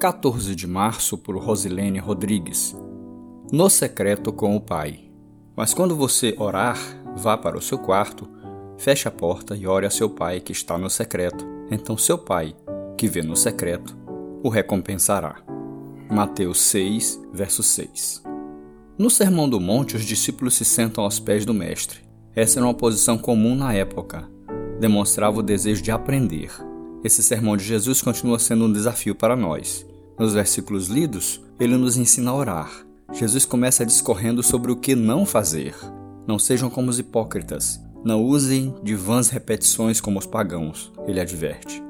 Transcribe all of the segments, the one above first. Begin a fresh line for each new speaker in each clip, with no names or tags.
14 de março por Rosilene Rodrigues. No secreto com o Pai. Mas quando você orar, vá para o seu quarto, feche a porta e ore a seu pai que está no secreto. Então seu pai, que vê no secreto, o recompensará. Mateus 6, verso 6. No Sermão do Monte, os discípulos se sentam aos pés do Mestre. Essa era uma posição comum na época. Demonstrava o desejo de aprender. Esse sermão de Jesus continua sendo um desafio para nós. Nos versículos lidos, ele nos ensina a orar. Jesus começa discorrendo sobre o que não fazer. Não sejam como os hipócritas. Não usem de vãs repetições como os pagãos, ele adverte.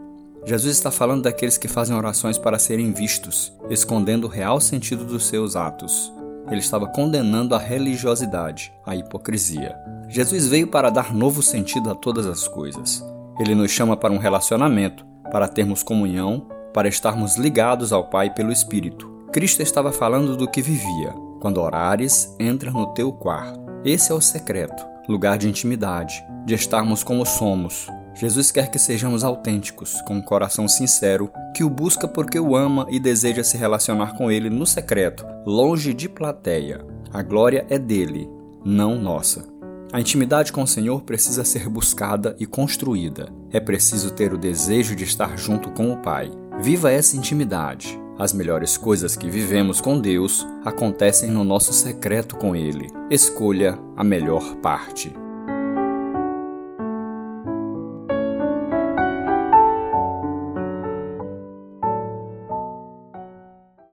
Jesus está falando daqueles que fazem orações para serem vistos, escondendo o real sentido dos seus atos. Ele estava condenando a religiosidade, a hipocrisia. Jesus veio para dar novo sentido a todas as coisas. Ele nos chama para um relacionamento, para termos comunhão para estarmos ligados ao Pai pelo Espírito. Cristo estava falando do que vivia. Quando orares, entra no teu quarto. Esse é o secreto, lugar de intimidade, de estarmos como somos. Jesus quer que sejamos autênticos, com um coração sincero, que o busca porque o ama e deseja se relacionar com ele no secreto, longe de plateia. A glória é dele, não nossa. A intimidade com o Senhor precisa ser buscada e construída. É preciso ter o desejo de estar junto com o Pai. Viva essa intimidade. As melhores coisas que vivemos com Deus acontecem no nosso secreto com Ele. Escolha a melhor parte.